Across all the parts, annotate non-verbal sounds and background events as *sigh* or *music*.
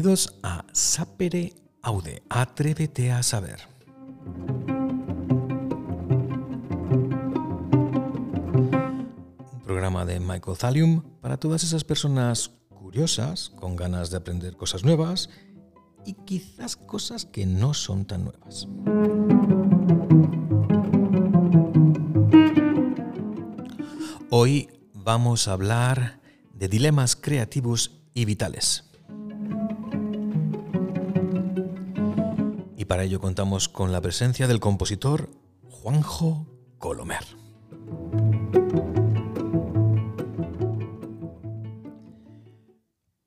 Bienvenidos a Sapere Aude, Atrévete a saber. Un programa de Michael Thallium para todas esas personas curiosas, con ganas de aprender cosas nuevas y quizás cosas que no son tan nuevas. Hoy vamos a hablar de dilemas creativos y vitales. Para ello contamos con la presencia del compositor Juanjo Colomer.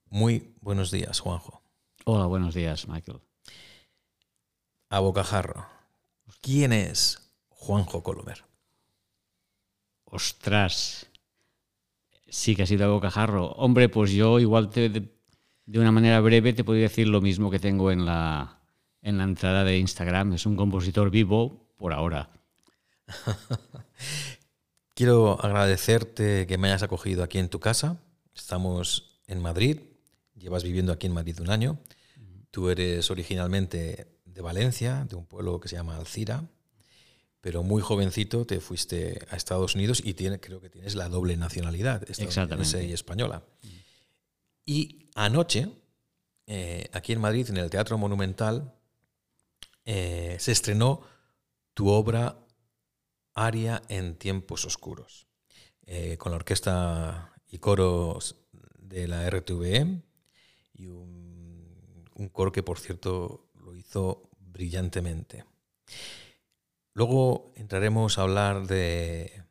Muy buenos días, Juanjo. Hola, buenos días, Michael. A bocajarro. ¿Quién es Juanjo Colomer? Ostras. Sí que ha sido a bocajarro. Hombre, pues yo igual te, de, de una manera breve te podría decir lo mismo que tengo en la, en la entrada de Instagram. Es un compositor vivo por ahora. *laughs* Quiero agradecerte que me hayas acogido aquí en tu casa. Estamos en Madrid. Llevas viviendo aquí en Madrid un año. Tú eres originalmente de Valencia, de un pueblo que se llama Alcira, pero muy jovencito te fuiste a Estados Unidos y tiene, creo que tienes la doble nacionalidad, estadounidense y española. Y anoche, eh, aquí en Madrid, en el Teatro Monumental, eh, se estrenó tu obra Aria en tiempos oscuros, eh, con la orquesta y coros de la RTVE y un, coro que, por cierto, lo hizo brillantemente. Luego entraremos a hablar de,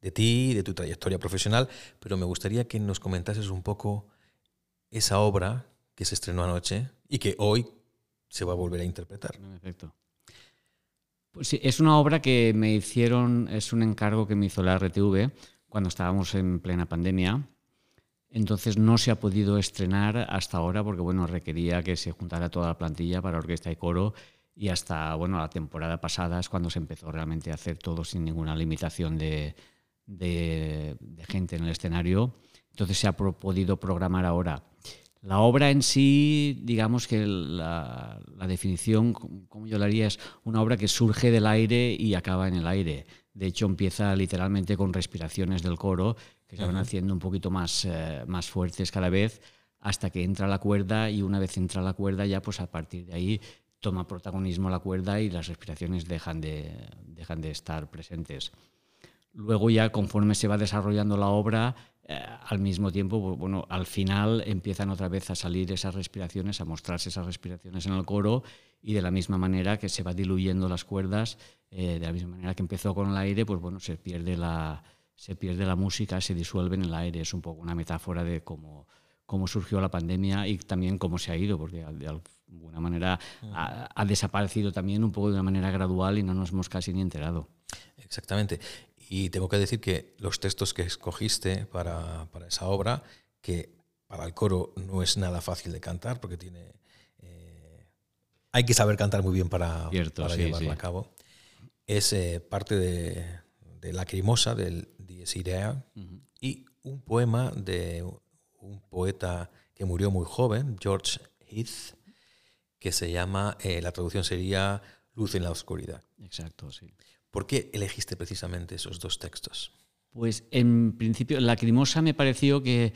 de ti, de tu trayectoria profesional, pero me gustaría que nos comentases un poco esa obra que se estrenó anoche y que hoy se va a volver a interpretar. Perfecto. Pues sí, es una obra que me hicieron, es un encargo que me hizo la RTV cuando estábamos en plena pandemia. Entonces no se ha podido estrenar hasta ahora porque bueno, requería que se juntara toda la plantilla para orquesta y coro y hasta bueno, la temporada pasada es cuando se empezó realmente a hacer todo sin ninguna limitación de, de, gente en el escenario. Entonces se ha podido programar ahora. La obra en sí, digamos que la, la, definición, como yo la haría, es una obra que surge del aire y acaba en el aire. De hecho, empieza literalmente con respiraciones del coro, que se van haciendo un poquito más, eh, más fuertes cada vez, hasta que entra la cuerda y una vez entra la cuerda ya, pues a partir de ahí toma protagonismo la cuerda y las respiraciones dejan de, dejan de estar presentes. Luego ya conforme se va desarrollando la obra, eh, al mismo tiempo, bueno, al final empiezan otra vez a salir esas respiraciones, a mostrarse esas respiraciones en el coro y de la misma manera que se va diluyendo las cuerdas, eh, de la misma manera que empezó con el aire, pues bueno, se pierde la, se pierde la música, se disuelve en el aire. Es un poco una metáfora de cómo, cómo surgió la pandemia y también cómo se ha ido, porque de alguna manera ha, ha desaparecido también un poco de una manera gradual y no nos hemos casi ni enterado. Exactamente. Y tengo que decir que los textos que escogiste para, para, esa obra, que para el coro no es nada fácil de cantar, porque tiene eh, hay que saber cantar muy bien para, Cierto, para sí, llevarla sí. a cabo, es eh, parte de, de Lacrimosa, del Dies Irae, uh -huh. y un poema de un poeta que murió muy joven, George Heath, que se llama, eh, la traducción sería Luz en la oscuridad. Exacto, sí. ¿Por qué elegiste precisamente esos dos textos? Pues en principio, Lacrimosa me pareció que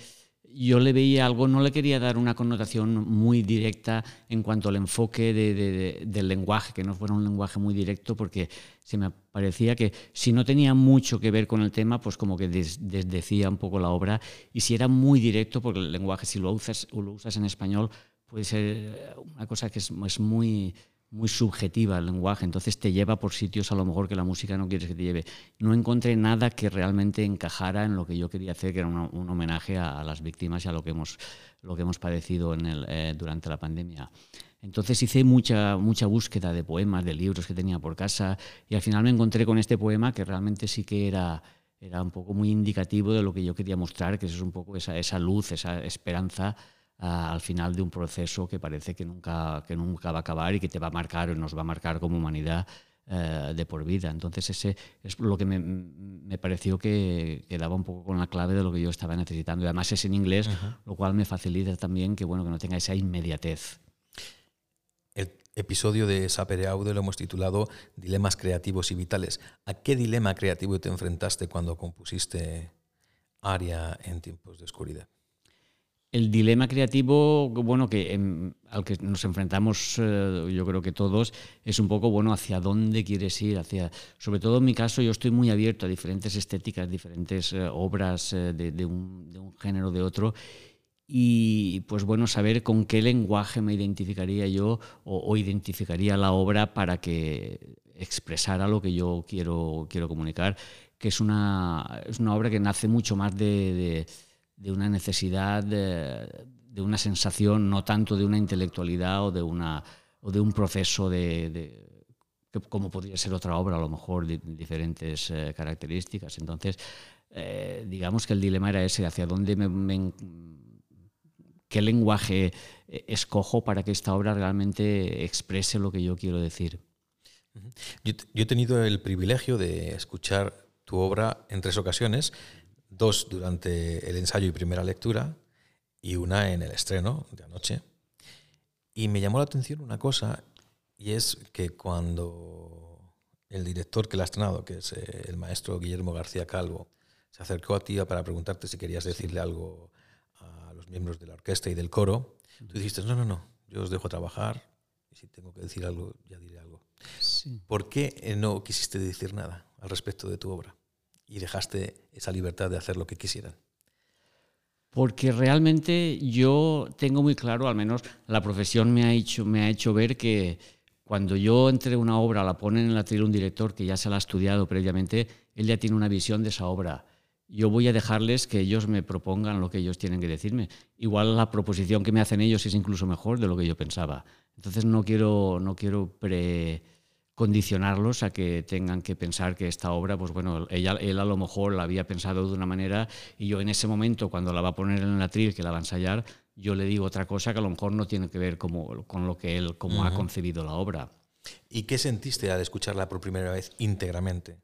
yo le veía algo, no le quería dar una connotación muy directa en cuanto al enfoque de, de, de, del lenguaje, que no fuera un lenguaje muy directo, porque se me parecía que si no tenía mucho que ver con el tema, pues como que des, desdecía un poco la obra, y si era muy directo, porque el lenguaje, si lo usas, lo usas en español, puede ser una cosa que es muy muy subjetiva el lenguaje, entonces te lleva por sitios a lo mejor que la música no quieres que te lleve. No encontré nada que realmente encajara en lo que yo quería hacer, que era una, un homenaje a, a, las víctimas y a lo que hemos, lo que hemos padecido en el, eh, durante la pandemia. Entonces hice mucha, mucha búsqueda de poemas, de libros que tenía por casa y al final me encontré con este poema que realmente sí que era, era un poco muy indicativo de lo que yo quería mostrar, que es un poco esa, esa luz, esa esperanza al final de un proceso que parece que nunca, que nunca va a acabar y que te va a marcar o nos va a marcar como humanidad eh, de por vida. Entonces ese es lo que me, pareció que, que, daba un poco con la clave de lo que yo estaba necesitando. Y además es en inglés, lo cual me facilita también que, bueno, que no tenga esa inmediatez. El episodio de Sapere Audio lo hemos titulado Dilemas creativos y vitales. ¿A qué dilema creativo te enfrentaste cuando compusiste Aria en tiempos de oscuridad? El dilema creativo, bueno, que al que nos enfrentamos, eh, yo creo que todos, es un poco, bueno, hacia dónde quieres ir, hacia, sobre todo en mi caso, yo estoy muy abierto a diferentes estéticas, diferentes eh, obras eh, de, un, de, un, género, de otro, y pues bueno, saber con qué lenguaje me identificaría yo o, identificaría la obra para que expresara lo que yo quiero, quiero comunicar, que es una, es una obra que nace mucho más de de una necesidad, de, una sensación, no tanto de una intelectualidad o de, una, o de un proceso de, como podría ser otra obra, a lo mejor de diferentes eh, características. Entonces, eh, digamos que el dilema era ese, hacia dónde me, qué lenguaje eh, escojo para que esta obra realmente exprese lo que yo quiero decir. yo he tenido el privilegio de escuchar tu obra en tres ocasiones dos durante el ensayo y primera lectura y una en el estreno de anoche. Y me llamó la atención una cosa, y es que cuando el director que la ha estrenado, que es eh, el maestro Guillermo García Calvo, se acercó a ti para preguntarte si querías decirle algo a los miembros de la orquesta y del coro, tú dijiste, no, no, no, yo os dejo trabajar y si tengo que decir algo, ya diré algo. ¿Por qué eh, no quisiste decir nada al respecto de tu obra? Y dejaste esa libertad de hacer lo que quisieran? Porque realmente yo tengo muy claro, al menos la profesión me ha hecho, me ha hecho ver que cuando yo entre una obra, la ponen en la tele un director que ya se la ha estudiado previamente, él ya tiene una visión de esa obra. Yo voy a dejarles que ellos me propongan lo que ellos tienen que decirme. Igual la proposición que me hacen ellos es incluso mejor de lo que yo pensaba. Entonces no quiero, no quiero pre, condicionarlos a que tengan que pensar que esta obra, pues bueno, ella, él a lo mejor la había pensado de una manera y yo en ese momento, cuando la va a poner en el atril, que la va a ensayar, yo le digo otra cosa que a lo mejor no tiene que ver como, con lo que él, como ha concebido la obra. ¿Y qué sentiste al escucharla por primera vez íntegramente?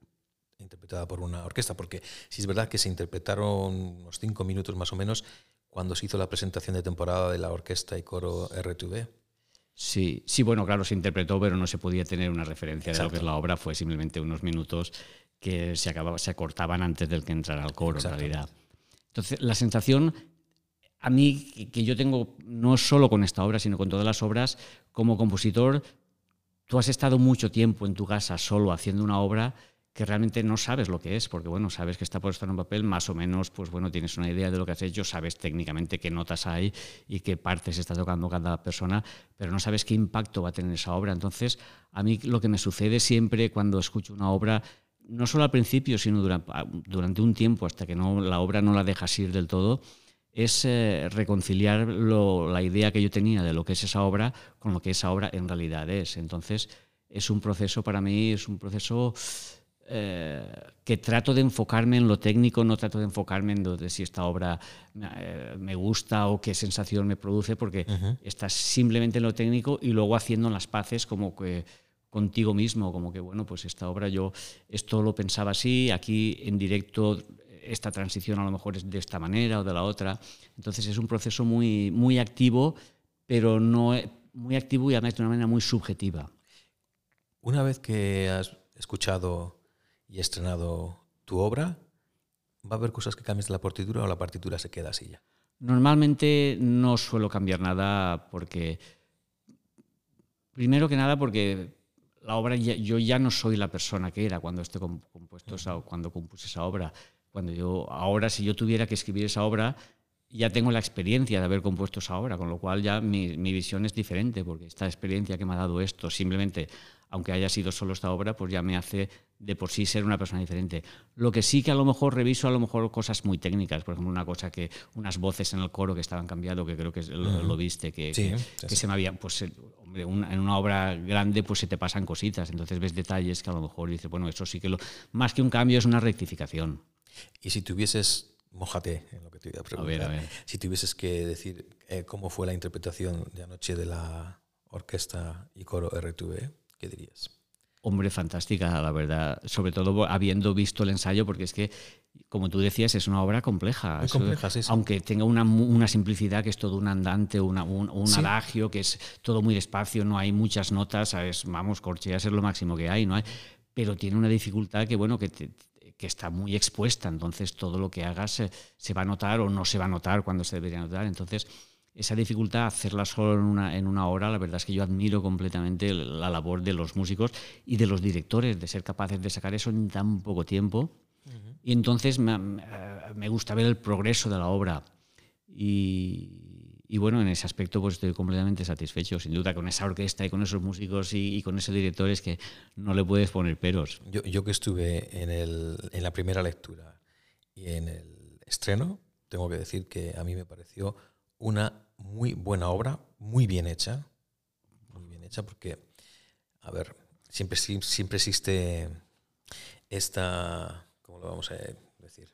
interpretada por una orquesta, porque si es verdad que se interpretaron unos cinco minutos más o menos cuando se hizo la presentación de temporada de la orquesta y coro RTV. Sí, sí, bueno, claro, se interpretó, pero no se podía tener una referencia de lo que es la obra, fue simplemente unos minutos que se, acababa, se acortaban antes del que entrara al coro, en realidad. Entonces, la sensación, a mí, que yo tengo, no solo con esta obra, sino con todas las obras, como compositor, tú has estado mucho tiempo en tu casa solo haciendo una obra que realmente no sabes lo que es, porque bueno, sabes que está puesto en un papel, más o menos, pues bueno, tienes una idea de lo que has hecho, sabes técnicamente qué notas hay y qué partes está tocando cada persona, pero no sabes qué impacto va a tener esa obra. Entonces, a mí lo que me sucede siempre cuando escucho una obra, no solo al principio, sino durante, un tiempo, hasta que no, la obra no la dejas ir del todo, es eh, reconciliar la idea que yo tenía de lo que es esa obra con lo que esa obra en realidad es. Entonces, es un proceso para mí, es un proceso eh, que trato de enfocarme en lo técnico, no trato de enfocarme en de si esta obra eh, me gusta o qué sensación me produce, porque estás simplemente en lo técnico y luego haciendo las paces como que contigo mismo, como que, bueno, pues esta obra yo esto lo pensaba así, aquí en directo esta transición a lo mejor es de esta manera o de la otra. Entonces es un proceso muy, muy activo, pero no muy activo y además de una manera muy subjetiva. Una vez que has escuchado y estrenado tu obra, ¿va a haber cosas que cambies de la partitura o la partitura se queda así ya? Normalmente no suelo cambiar nada porque, primero que nada porque la obra, yo ya no soy la persona que era cuando, esté compuesto cuando compuse esa obra. Cuando yo, ahora si yo tuviera que escribir esa obra, ya tengo la experiencia de haber compuesto esa obra, con lo cual ya mi, mi, visión es diferente, porque esta experiencia que me ha dado esto, simplemente, aunque haya sido solo esta obra, pues ya me hace de por sí ser una persona diferente. Lo que sí que a lo mejor reviso a lo mejor cosas muy técnicas, por ejemplo, una cosa que unas voces en el coro que estaban cambiando, que creo que lo, viste, que, que, se me había, pues eh, en una obra grande pues se te pasan cositas, entonces ves detalles que a lo mejor dices, bueno, eso sí que lo, más que un cambio es una rectificación. Y si tuvieses, mojate en lo que te iba a preguntar, si tuvieses que decir eh, cómo fue la interpretación de anoche de la orquesta y coro RTV, ¿qué dirías? Hombre, fantástica, la verdad. Sobre todo habiendo visto el ensayo, porque es que, como tú decías, es una obra compleja. Muy compleja, sí, sí. Aunque tenga una, una, simplicidad que es todo un andante, una, un, un adagio, que es todo muy despacio, no hay muchas notas, ¿sabes? vamos, corcheas es lo máximo que hay, ¿no hay? Pero tiene una dificultad que, bueno, que, que está muy expuesta, entonces todo lo que hagas se, se, va a notar o no se va a notar cuando se debería notar. Entonces, esa dificultad, hacerla solo en una, en una hora, la verdad es que yo admiro completamente la labor de los músicos y de los directores, de ser capaces de sacar eso en tan poco tiempo. Y entonces me, me, gusta ver el progreso de la obra. Y, y, bueno, en ese aspecto pues estoy completamente satisfecho, sin duda, con esa orquesta y con esos músicos y, y con esos directores que no le puedes poner peros. Yo, yo que estuve en, el, en la primera lectura y en el estreno, tengo que decir que a mí me pareció una muy buena obra, muy bien hecha, muy bien hecha porque, a ver, siempre, siempre existe esta, ¿cómo lo vamos a decir?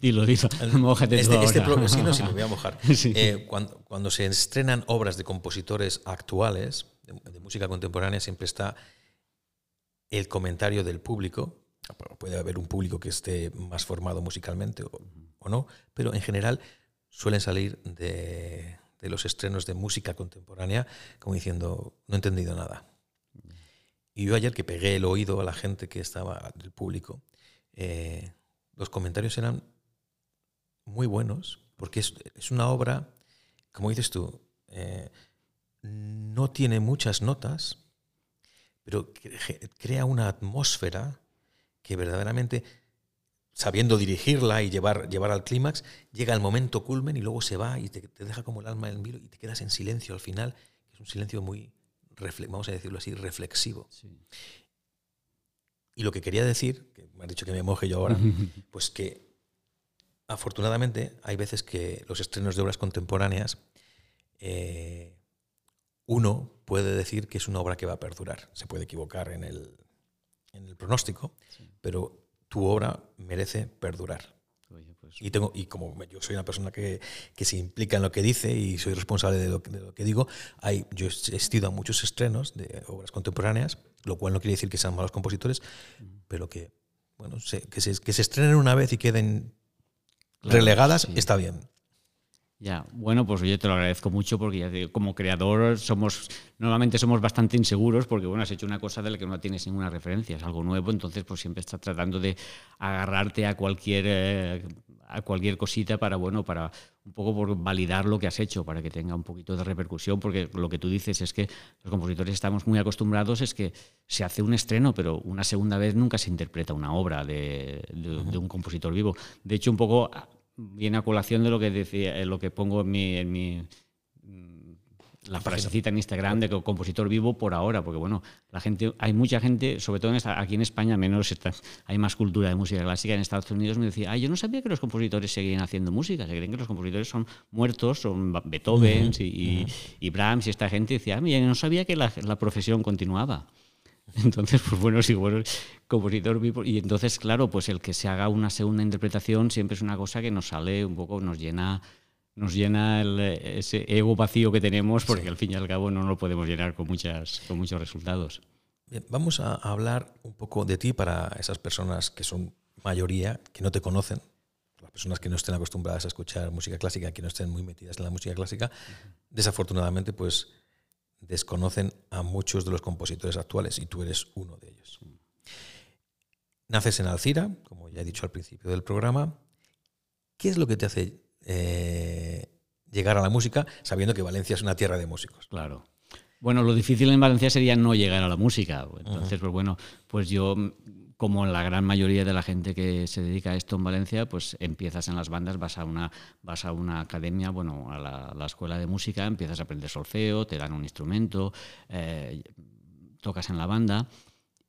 Dilo, dilo, *laughs* mojate este, este sí, no, sí, *laughs* me voy a mojar. *laughs* Sí. Eh, cuando, cuando, se estrenan obras de compositores actuales, de, de, música contemporánea, siempre está el comentario del público. Puede haber un público que esté más formado musicalmente o, o no, pero en general suelen salir de, de, los estrenos de música contemporánea como diciendo, no he entendido nada. Y yo ayer que pegué el oído a la gente que estaba del público, eh, los comentarios eran muy buenos, porque es, es una obra, como dices tú, eh, no tiene muchas notas, pero crea una atmósfera que verdaderamente sabiendo dirigirla y llevar, llevar al clímax, llega el momento culmen y luego se va y te, te, deja como el alma en el vilo y te quedas en silencio al final, que es un silencio muy, vamos a decirlo así, reflexivo. Sí. Y lo que quería decir, que me has dicho que me moje yo ahora, *laughs* pues que afortunadamente hay veces que los estrenos de obras contemporáneas, eh, uno puede decir que es una obra que va a perdurar. Se puede equivocar en el, en el pronóstico, sí. pero tu obra merece perdurar. Oye, pues, y, tengo, y como yo soy una persona que, que, se implica en lo que dice y soy responsable de lo, de lo que digo, hay, yo he asistido a muchos estrenos de obras contemporáneas, lo cual no quiere decir que sean malos compositores, mm. pero que, bueno, se, que, se, que se estrenen una vez y queden claro, relegadas, sí. está bien. Ya, bueno, pues yo te lo agradezco mucho porque ya digo, como creador somos, normalmente somos bastante inseguros porque bueno, has hecho una cosa de la que no tienes ninguna referencia, es algo nuevo, entonces pues siempre estás tratando de agarrarte a cualquier, eh, a cualquier cosita para, bueno, para un poco por validar lo que has hecho, para que tenga un poquito de repercusión, porque lo que tú dices es que los compositores estamos muy acostumbrados, es que se hace un estreno, pero una segunda vez nunca se interpreta una obra de, de, -huh. de un compositor vivo. De hecho, un poco viene a colación de lo que decía, eh, lo que pongo en mi, en mi la frasecita en Instagram de que compositor vivo por ahora, porque bueno, la gente, hay mucha gente, sobre todo en esta, aquí en España menos está, hay más cultura de música clásica, en Estados Unidos me decía, ay, yo no sabía que los compositores seguían haciendo música, se creen que los compositores son muertos, son Beethoven uh -huh. y, uh -huh. y, Brahms y esta gente decía, ah, yo no sabía que la, la profesión continuaba. Entonces, pues bueno, sí, bueno, compositor. Y entonces, claro, pues el que se haga una segunda interpretación siempre es una cosa que nos sale un poco, nos llena, nos llena el, ese ego vacío que tenemos, porque sí. al fin y al cabo no lo podemos llenar con, muchas, con muchos resultados. Bien, vamos a hablar un poco de ti para esas personas que son mayoría, que no te conocen, las personas que no estén acostumbradas a escuchar música clásica, que no estén muy metidas en la música clásica. Desafortunadamente, pues desconocen a muchos de los compositores actuales y tú eres uno de ellos. Naces en Alcira, como ya he dicho al principio del programa. ¿Qué es lo que te hace eh, llegar a la música sabiendo que Valencia es una tierra de músicos? Claro. Bueno, lo difícil en Valencia sería no llegar a la música. Entonces, uh -huh. pues bueno, pues yo como la gran mayoría de la gente que se dedica a esto en Valencia, pues empiezas en las bandas, vas a una, vas a una academia, bueno, a la, escuela de música, empiezas a aprender solfeo, te dan un instrumento, eh, tocas en la banda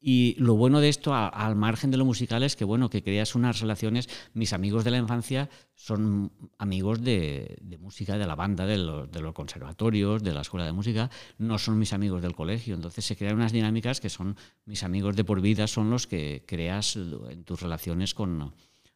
y lo bueno de esto, al margen de lo musical, es que, bueno, que creas unas relaciones. Mis amigos de la infancia son amigos de, música, de la banda, de los, de los, conservatorios, de la escuela de música. No son mis amigos del colegio. Entonces se crean unas dinámicas que son mis amigos de por vida, son los que creas en tus relaciones con,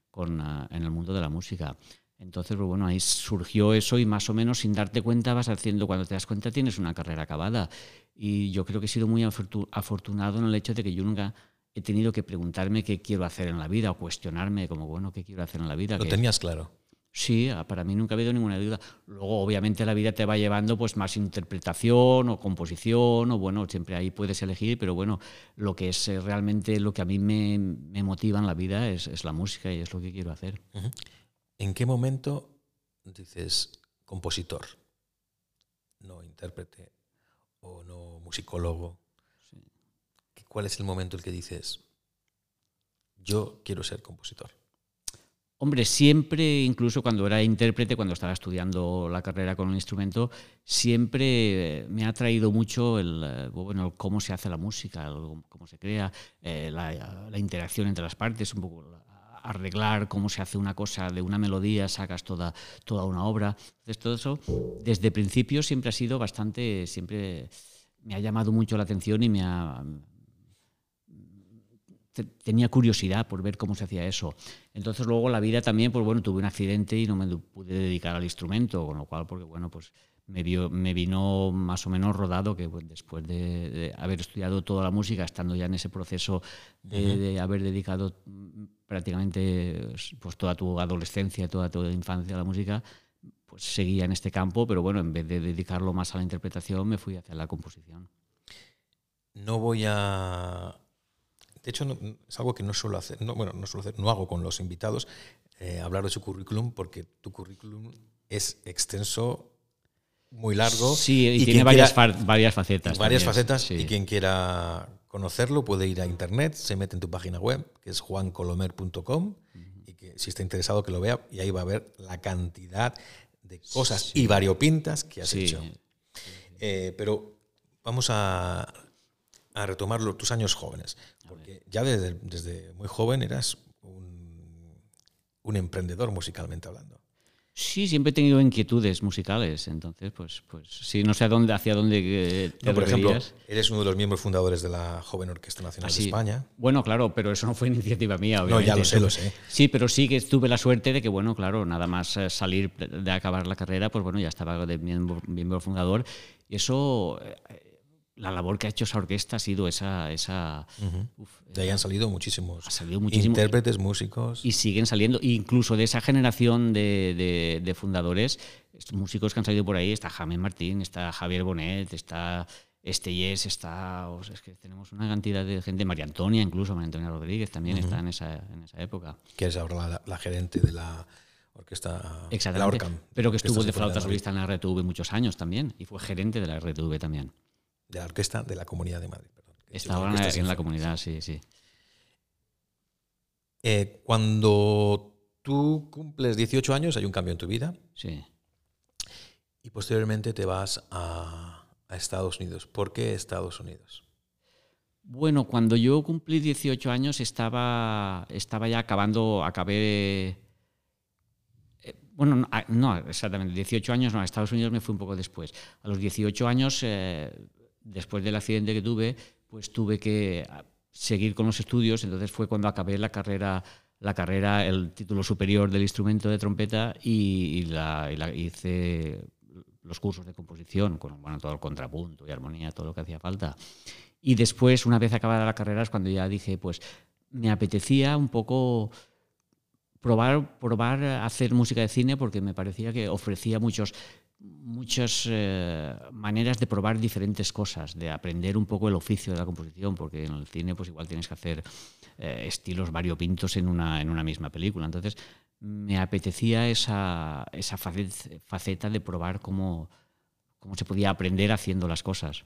con, uh, en el mundo de la música. Entonces, pues bueno, ahí surgió eso y más o menos sin darte cuenta vas haciendo, cuando te das cuenta tienes una carrera acabada. Y yo creo que he sido muy afortunado en el hecho de que yo nunca he tenido que preguntarme qué quiero hacer en la vida o cuestionarme como, bueno, ¿qué quiero hacer en la vida? Lo tenías claro. Sí, ah, para mí nunca ha habido ninguna duda. Luego, obviamente, la vida te va llevando pues más interpretación o composición, o bueno, siempre ahí puedes elegir, pero bueno, lo que es eh, realmente lo que a mí me, motiva en la vida es, la música y es lo que quiero hacer. ¿En qué momento dices compositor? No intérprete o no musicólogo. ¿Cuál es el momento en el que dices, yo quiero ser compositor? Hombre, siempre, incluso cuando era intérprete, cuando estaba estudiando la carrera con un instrumento, siempre me ha traído mucho el, cómo se hace la música, cómo se crea, eh, la, interacción entre las partes, un poco arreglar cómo se hace una cosa de una melodía, sacas toda, toda una obra. Entonces, todo eso, desde principio, siempre ha sido bastante, siempre me ha llamado mucho la atención y me ha, tenía curiosidad por ver cómo se hacía eso. Entonces luego la vida también, pues bueno, tuve un accidente y no me pude dedicar al instrumento, con lo cual, porque bueno, pues me, me vino más o menos rodado que pues, después de, haber estudiado toda la música, estando ya en ese proceso de, haber dedicado prácticamente pues toda tu adolescencia, toda tu infancia a la música, pues seguía en este campo, pero bueno, en vez de dedicarlo más a la interpretación, me fui hacia la composición. No voy a de hecho, es algo que no suelo hacer, no, bueno, no suelo hacer, no hago con los invitados, eh, hablar de su currículum, porque tu currículum es extenso, muy largo. Sí, y, tiene varias, varias facetas. Varias facetas, y quien quiera conocerlo puede ir a internet, se mete en tu página web, que es juancolomer.com, y que si está interesado que lo vea, y ahí va a ver la cantidad de cosas y variopintas que has hecho. Eh, pero vamos a a retomar tus años jóvenes. Porque ya desde, desde, muy joven eras un, un, emprendedor musicalmente hablando. Sí, siempre he tenido inquietudes musicales, entonces, pues, pues sí, no sé a dónde, hacia dónde eh, te Por ejemplo, eres uno de los miembros fundadores de la Joven Orquesta Nacional de España. Bueno, claro, pero eso no fue iniciativa mía, obviamente. No, ya lo sé, lo sé. Sí, pero sí que tuve la suerte de que, bueno, claro, nada más eh, salir de acabar la carrera, pues bueno, ya estaba de miembro, miembro fundador. Y eso eh, la labor que ha hecho esa orquesta ha sido esa... esa de ahí han salido muchísimos intérpretes, músicos. Y siguen saliendo, incluso de esa generación de, fundadores, músicos que han salido por ahí, está Jaime Martín, está Javier Bonet, está Estellés, está... es que tenemos una cantidad de gente, María Antonia incluso, María Antonia Rodríguez también está en esa, en esa época. Que es ahora la, gerente de la orquesta la Orcam, Pero que estuvo de flauta solista en la RTV muchos años también y fue gerente de la RTV también de la orquesta de la Comunidad de Madrid. Está ahora en la comunidad, sí, sí. Eh, cuando tú cumples 18 años, hay un cambio en tu vida. Sí. Y posteriormente te vas a, a Estados Unidos. ¿Por qué Estados Unidos? Bueno, cuando yo cumplí 18 años estaba, estaba ya acabando, acabé... Eh, bueno, no, exactamente, 18 años no, a Estados Unidos me fui un poco después. A los 18 años eh, después del accidente que tuve, pues tuve que ah, seguir con los estudios, entonces fue cuando acabé la carrera, la carrera el título superior del instrumento de trompeta y, la, hice los cursos de composición, con bueno, todo el contrapunto y armonía, todo lo que hacía falta. Y después, una vez acabada la carrera, es cuando ya dije, pues me apetecía un poco probar, probar hacer música de cine porque me parecía que ofrecía muchos muchas eh, maneras de probar diferentes cosas, de aprender un poco el oficio de la composición, porque en el cine pues igual tienes que hacer eh, estilos variopintos en una, en una misma película. Entonces me apetecía esa, esa faceta de probar cómo, cómo se podía aprender haciendo las cosas.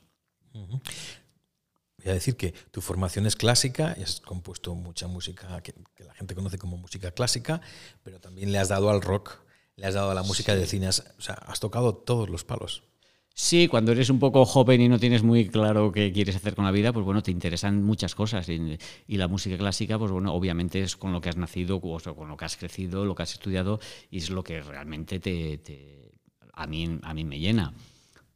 Voy a decir que tu formación es clásica, y has compuesto mucha música que, que la gente conoce como música clásica, pero también le has dado al rock le has dado a la música de cine, has, o sea, has tocado todos los palos. Sí, cuando eres un poco joven y no tienes muy claro qué quieres hacer con la vida, pues bueno, te interesan muchas cosas. Y, la música clásica, pues bueno, obviamente es con lo que has nacido, o con lo que has crecido, lo que has estudiado, y es lo que realmente te, a, mí, a mí me llena.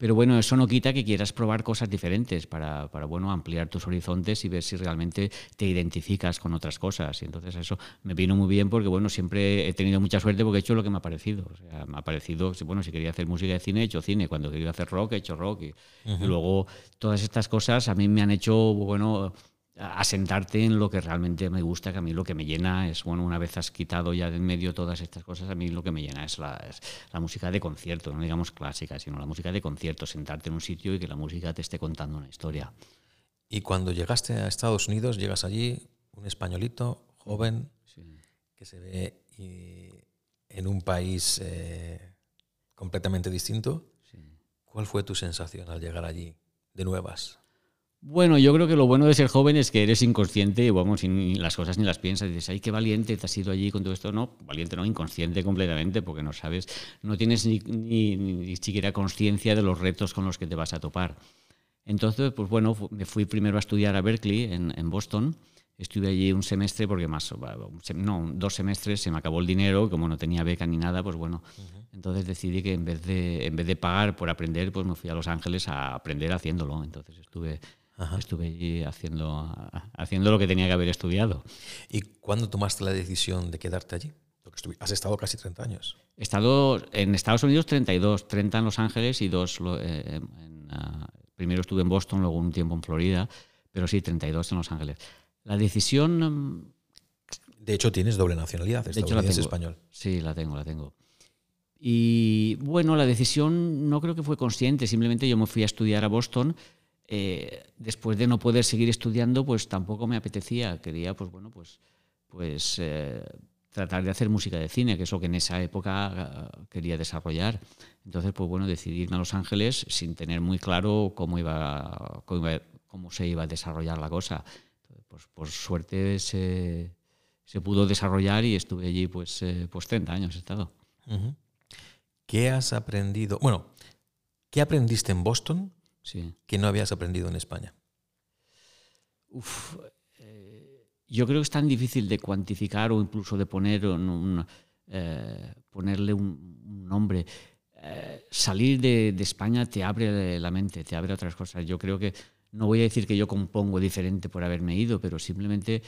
Pero bueno, eso no quita que quieras probar cosas diferentes para, para, bueno, ampliar tus horizontes y ver si realmente te identificas con otras cosas. Y entonces eso me vino muy bien porque, bueno, siempre he tenido mucha suerte porque he hecho lo que me ha parecido. O sea, me ha parecido, bueno, si quería hacer música de cine, he hecho cine. Cuando quería hacer rock, he hecho rock. Y, y luego todas estas cosas a mí me han hecho, bueno, asentarte en lo que realmente me gusta, que a mí lo que me llena es, bueno, una vez has quitado ya de en medio todas estas cosas, a mí lo que me llena es la, la música de concierto, no digamos clásica, sino la música de concierto, sentarte en un sitio y que la música te esté contando una historia. Y cuando llegaste a Estados Unidos, llegas allí, un españolito, joven, que se ve en un país eh, completamente distinto. ¿Cuál fue tu sensación al llegar allí de nuevas? Bueno, yo creo que lo bueno de ser joven es que eres inconsciente, vamos, ni las cosas ni las piensas. Dices, ay, qué valiente te has ido allí con todo esto. No, valiente no, inconsciente completamente, porque no sabes, no tienes ni, ni, siquiera conciencia de los retos con los que te vas a topar. Entonces, pues bueno, me fui primero a estudiar a Berkeley, en, en Boston. Estuve allí un semestre, porque más, no, dos semestres, se me acabó el dinero, como no tenía beca ni nada, pues bueno. Entonces decidí que en vez, de, en vez de pagar por aprender, pues me fui a Los Ángeles a aprender haciéndolo. Entonces estuve Estuve allí haciendo, haciendo lo que tenía que haber estudiado. ¿Y cuándo tomaste la decisión de quedarte allí? Porque has estado casi 30 años. He estado en Estados Unidos 32, 30 en Los Ángeles y dos. Eh, ah, primero estuve en Boston, luego un tiempo en Florida, pero sí, 32 en Los Ángeles. La decisión. Mm, de hecho, tienes doble nacionalidad, de hecho, la tengo. español. Sí, la tengo, la tengo. Y bueno, la decisión no creo que fue consciente, simplemente yo me fui a estudiar a Boston eh, después de no poder seguir estudiando, pues tampoco me apetecía. Quería, pues bueno, pues, pues eh, tratar de hacer música de cine, que es lo que en esa época eh, quería desarrollar. Entonces, pues bueno, decidí irme a Los Ángeles sin tener muy claro cómo iba, cómo, se iba a desarrollar la cosa. pues por suerte se, pudo desarrollar y estuve allí pues, pues 30 años he estado. ¿Qué has aprendido? Bueno, ¿qué aprendiste en Boston que no habías aprendido en España? Eh, yo creo que es tan difícil de cuantificar o incluso de poner un, eh, ponerle un, nombre. Eh, salir de, España te abre la mente, te abre otras cosas. Yo creo que, no voy a decir que yo compongo diferente por haberme ido, pero simplemente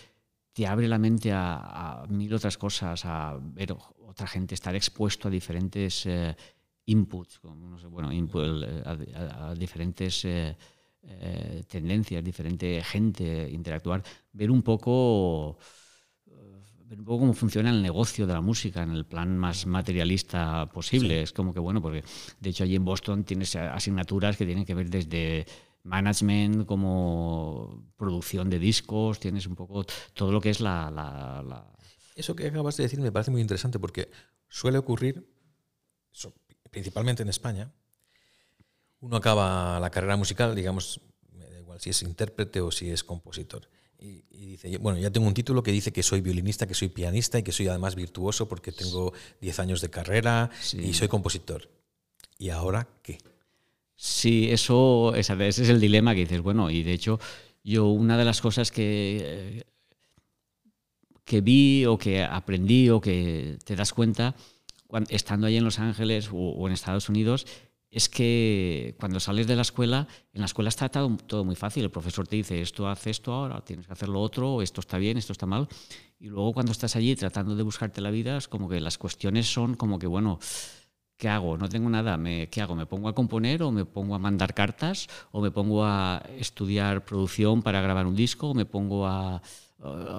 te abre la mente a, mil otras cosas, a ver otra gente, estar expuesto a diferentes inputs, como, bueno, eh, a, diferentes eh, eh, tendencias, diferente gente, interactuar, ver un poco ver un poco cómo funciona el negocio de la música en el plan más materialista posible. Es como que, bueno, porque de hecho allí en Boston tienes asignaturas que tienen que ver desde management como producción de discos, tienes un poco todo lo que es la, la... Eso que acabas de decir me parece muy interesante porque suele ocurrir, principalmente en España, uno acaba la carrera musical, digamos, me da igual si es intérprete o si es compositor. Y, dice, bueno, ya tengo un título que dice que soy violinista, que soy pianista y que soy además virtuoso porque tengo 10 años de carrera y soy compositor. ¿Y ahora qué? Sí, eso, ese es el dilema que dices, bueno, y de hecho yo una de las cosas que, que vi o que aprendí o que te das cuenta estando ahí en Los Ángeles o, en Estados Unidos, es que cuando sales de la escuela, en la escuela está todo, todo, muy fácil. El profesor te dice, esto hace esto ahora, tienes que hacer lo otro, esto está bien, esto está mal. Y luego cuando estás allí tratando de buscarte la vida, es como que las cuestiones son como que, bueno, ¿qué hago? No tengo nada, ¿Me, ¿qué hago? ¿Me pongo a componer o me pongo a mandar cartas o me pongo a estudiar producción para grabar un disco o me pongo a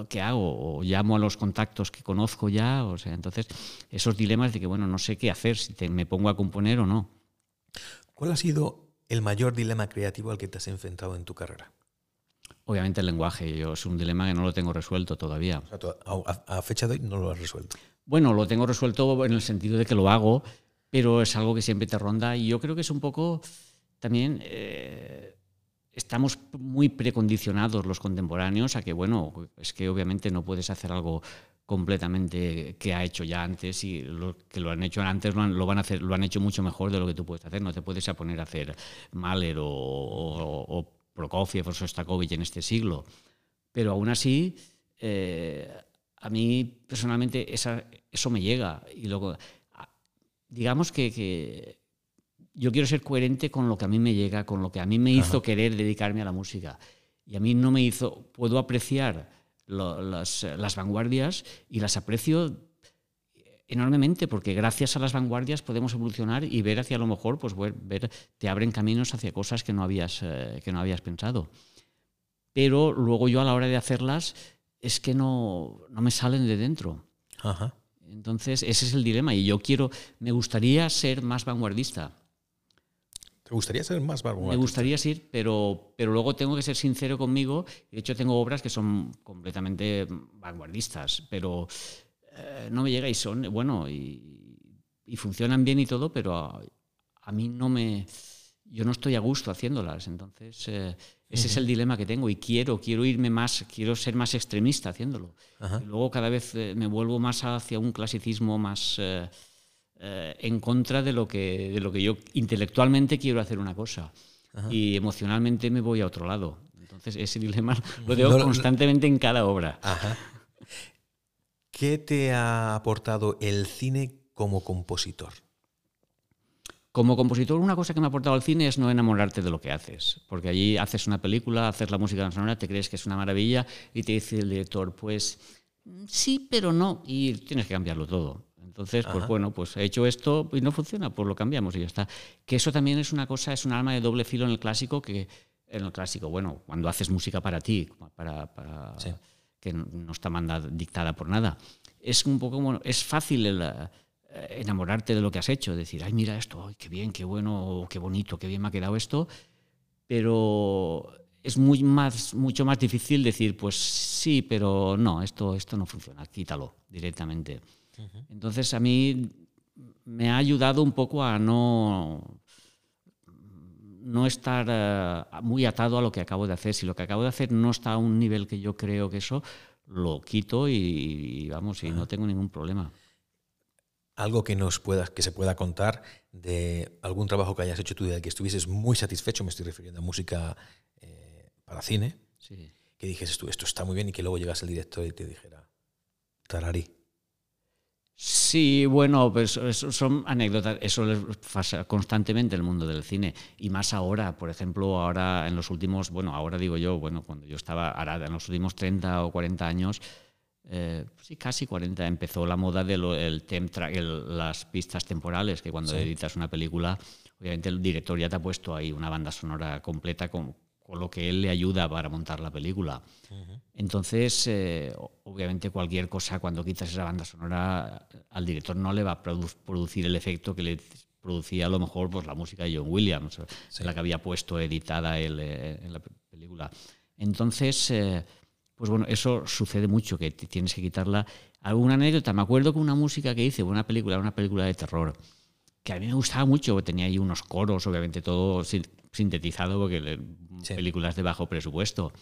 ¿qué hago? O llamo a los contactos que conozco ya, o sea, entonces esos dilemas de que, bueno, no sé qué hacer, si me pongo a componer o no. ¿Cuál ha sido el mayor dilema creativo al que te has enfrentado en tu carrera? Obviamente el lenguaje, yo es un dilema que no lo tengo resuelto todavía. a, fecha de hoy no lo has resuelto. Bueno, lo tengo resuelto en el sentido de que lo hago, pero es algo que siempre te ronda. Y yo creo que es un poco también... Eh, estamos muy precondicionados los contemporáneos a que, bueno, es que obviamente no puedes hacer algo completamente que ha hecho ya antes y lo que lo han hecho antes lo han, lo van a hacer lo han hecho mucho mejor de lo que tú puedes hacer. No te puedes poner a hacer Mahler o, o, Prokofiev o Sostakovich en este siglo. Pero aún así eh, a mí personalmente esa, eso me llega. Y luego digamos que, que yo quiero ser coherente con lo que a mí me llega, con lo que a mí me hizo querer dedicarme a la música. Y a mí no me hizo, puedo apreciar las, las, vanguardias y las aprecio enormemente porque gracias a las vanguardias podemos evolucionar y ver hacia lo mejor, pues ver, te abren caminos hacia cosas que no habías, eh, que no habías pensado. Pero luego yo a la hora de hacerlas es que no, no me salen de dentro. Entonces ese es el dilema y yo quiero, me gustaría ser más vanguardista. ¿Te gustaría ser más vanguardista? Me gustaría ser, pero, pero luego tengo que ser sincero conmigo. De hecho, tengo obras que son completamente vanguardistas, pero eh, no me llega y son, bueno, y, y funcionan bien y todo, pero a, a, mí no me... Yo no estoy a gusto haciéndolas, entonces eh, ese es el dilema que tengo y quiero, quiero irme más, quiero ser más extremista haciéndolo. Y luego cada vez eh, me vuelvo más hacia un clasicismo más en contra de lo, que, de lo que yo intelectualmente quiero hacer una cosa y emocionalmente me voy a otro lado. Entonces ese dilema lo tengo constantemente en cada obra. Ajá. ¿Qué te ha aportado el cine como compositor? Como compositor, una cosa que me ha aportado el cine es no enamorarte de lo que haces, porque allí haces una película, haces la música sonora, te crees que es una maravilla y te dice el director, pues sí, pero no, y tienes que cambiarlo todo. Entonces, pues bueno, pues he hecho esto y no funciona, pues lo cambiamos y ya está. Que eso también es una cosa, es un arma de doble filo en el clásico, que en el clásico, bueno, cuando haces música para ti, para, para que no está mandada, dictada por nada. Es un poco como, es fácil eh, enamorarte de lo que has hecho, decir, ay, mira esto, qué bien, qué bueno, qué bonito, qué bien me ha quedado esto, pero es muy más, mucho más difícil decir, pues sí, pero no, esto, esto no funciona, quítalo directamente. Entonces a mí me ha ayudado un poco a no no estar eh, muy atado a lo que acabo de hacer. Si lo que acabo de hacer no está a un nivel que yo creo que eso, lo quito y, vamos, y no tengo ningún problema. Algo que nos puedas, que se pueda contar de algún trabajo que hayas hecho tú del que estuvieses muy satisfecho, me estoy refiriendo a música eh, para cine, que dijes tú, esto está muy bien y que luego llegas el director y te dijera, tararí. Sí, bueno, pues eso son anécdotas, eso les pasa constantemente en el mundo del cine y más ahora, por ejemplo, ahora en los últimos, bueno, ahora digo yo, bueno, cuando yo estaba, ahora en los últimos 30 o 40 años, eh, sí, casi 40, empezó la moda de el el, las pistas temporales, que cuando editas una película, obviamente el director ya te ha puesto ahí una banda sonora completa con, con lo que él le ayuda para montar la película. Entonces, eh, obviamente cualquier cosa, cuando quitas esa banda sonora, al director no le va a producir el efecto que le producía a lo mejor pues, la música de John Williams, la que había puesto editada él, eh, en la película. Entonces, eh, pues bueno, eso sucede mucho, que tienes que quitarla. Alguna anécdota, me acuerdo con una música que hice, una película, una película de terror, que a mí me gustaba mucho, tenía ahí unos coros, obviamente todo sintetizado, porque películas de bajo presupuesto.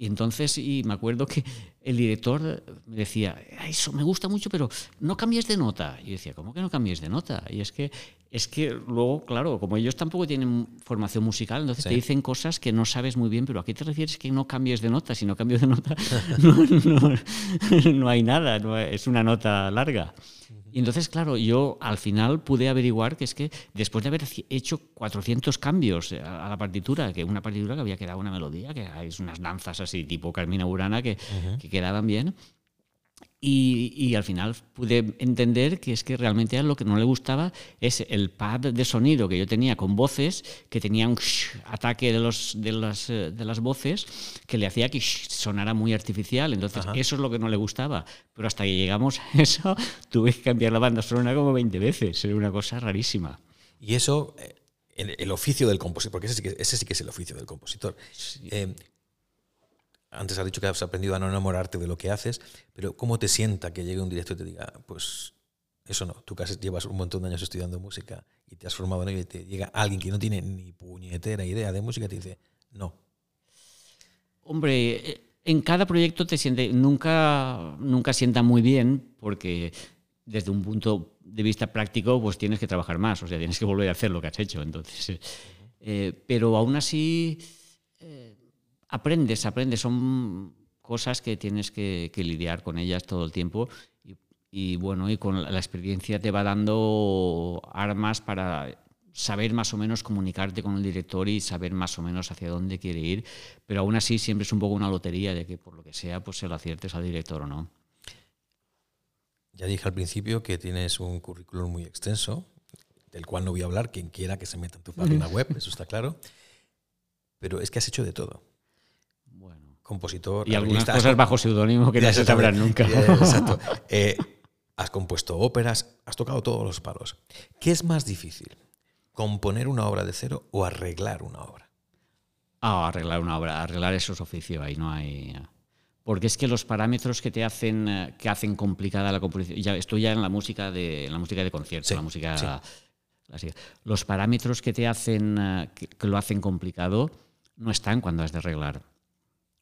Y entonces, y me acuerdo que el director me decía, eso me gusta mucho, pero no cambies de nota. Y yo decía, ¿cómo que no cambies de nota? Y es que, es que luego, claro, como ellos tampoco tienen formación musical, entonces te dicen cosas que no sabes muy bien, pero ¿a qué te refieres que no cambies de nota? Si no cambio de nota, *laughs* no, no hay nada, es una nota larga. Y entonces, claro, yo al final pude averiguar que es que después de haber hecho 400 cambios a la partitura, que una partitura que había quedado una melodía, que es unas danzas así tipo Carmina Burana que, que quedaban bien, y, al final pude entender que es que realmente a lo que no le gustaba es el pad de sonido que yo tenía con voces, que tenía un ataque de, los, de, las, eh, de las voces que le hacía que sonara muy artificial. Entonces, eso es lo que no le gustaba. Pero hasta que llegamos a *laughs* eso, tuve que cambiar la banda sonora como 20 veces. Era una cosa rarísima. Y eso, eh, el, oficio del compositor, porque ese sí que, ese sí que es el oficio del compositor. Eh, antes has dicho que has aprendido a no enamorarte de lo que haces, pero ¿cómo te sienta que llegue un director y te diga, pues eso no, tú que llevas un montón de años estudiando música y te has formado en ello y te llega alguien que no tiene ni puñetera idea de música y te dice, no. Hombre, en cada proyecto te siente, nunca, nunca sienta muy bien porque desde un punto de vista práctico pues tienes que trabajar más, o sea, tienes que volver a hacer lo que has hecho. Entonces, eh, pero aún así... Eh, aprendes, aprendes, son cosas que tienes que, lidiar con ellas todo el tiempo y, bueno, y con la experiencia te va dando armas para saber más o menos comunicarte con el director y saber más o menos hacia dónde quiere ir, pero aún así siempre es un poco una lotería de que por lo que sea pues se lo aciertes al director o no. Ya dije al principio que tienes un currículum muy extenso, del cual no voy a hablar, quien quiera que se meta en tu página *laughs* web, eso está claro, pero es que has hecho de todo. Compositor. Y algunas cosas bajo seudónimo que no se sabrán nunca. Exacto. *laughs* Eh, has compuesto óperas, has tocado todos los palos. ¿Qué es más difícil? ¿Componer una obra de cero o arreglar una obra? Ah, arreglar una obra, arreglar eso es oficio, ahí no hay... Porque es que los parámetros que te hacen, eh, que hacen complicada la composición, ya estoy ya en la música de, en la música de concierto, Sí, la música sí. Los parámetros que te hacen, eh, que, que lo hacen complicado, no están cuando has de arreglar.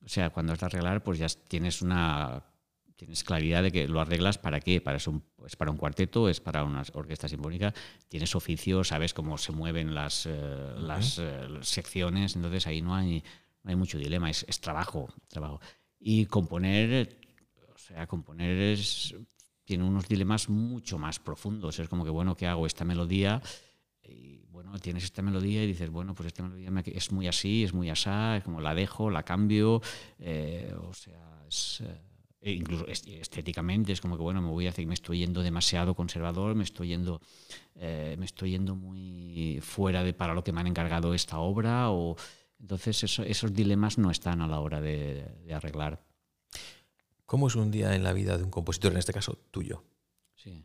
O sea, cuando has de arreglar, pues ya tienes una tienes claridad de que lo arreglas para qué, para es, un, es para un cuarteto, es para una orquesta sinfónica, tienes oficio, sabes cómo se mueven las, eh, las, eh, secciones, entonces ahí no hay, no hay mucho dilema, es, es trabajo, trabajo. Y componer, o sea, componer es, tiene unos dilemas mucho más profundos, es como que, bueno, ¿qué hago? Esta melodía, y bueno, tienes esta melodía y dices, bueno, pues esta melodía me- es muy así, es muy asá, es como la dejo, la cambio, eh, o sea, es, eh, e incluso est- estéticamente es como que, bueno, me voy a hacer, me estoy yendo demasiado conservador, me estoy yendo, eh, me estoy yendo muy fuera de para lo que me han encargado esta obra, o entonces eso- esos dilemas no están a la hora de, de arreglar. ¿Cómo es un día en la vida de un compositor, en este caso tuyo? Sí.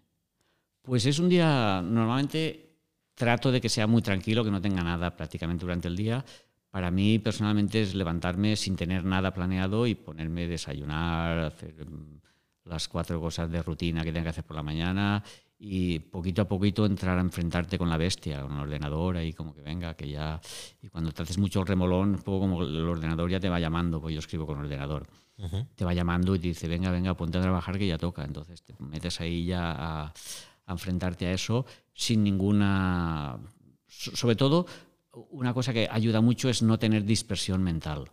Pues es un día, normalmente trato de que sea muy tranquilo, que no tenga nada prácticamente durante el día. Para mí personalmente es levantarme sin tener nada planeado y ponerme a desayunar, hacer mm, las cuatro cosas de rutina que tenga que hacer por la mañana y poquito a poquito entrar a enfrentarte con la bestia, con el ordenador ahí como que venga, que ya... Y cuando te haces mucho el remolón, un poco como el ordenador ya te va llamando, pues yo escribo con ordenador Ujú. te va llamando y te dice, venga, venga, ponte a trabajar que ya toca. Entonces te metes ahí ya a, enfrentarte a eso sin ninguna... so- Sobre todo, una cosa que ayuda mucho es no tener dispersión mental.